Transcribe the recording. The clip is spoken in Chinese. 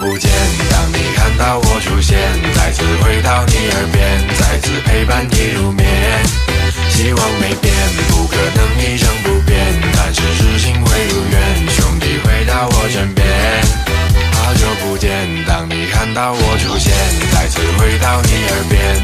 不见当你看到我出现再次回到你耳边。再次陪伴你入眠希望没变不可能一成不变但是事情会如愿兄弟回到我身边。好久不见当你看到我出现再次回到你耳边。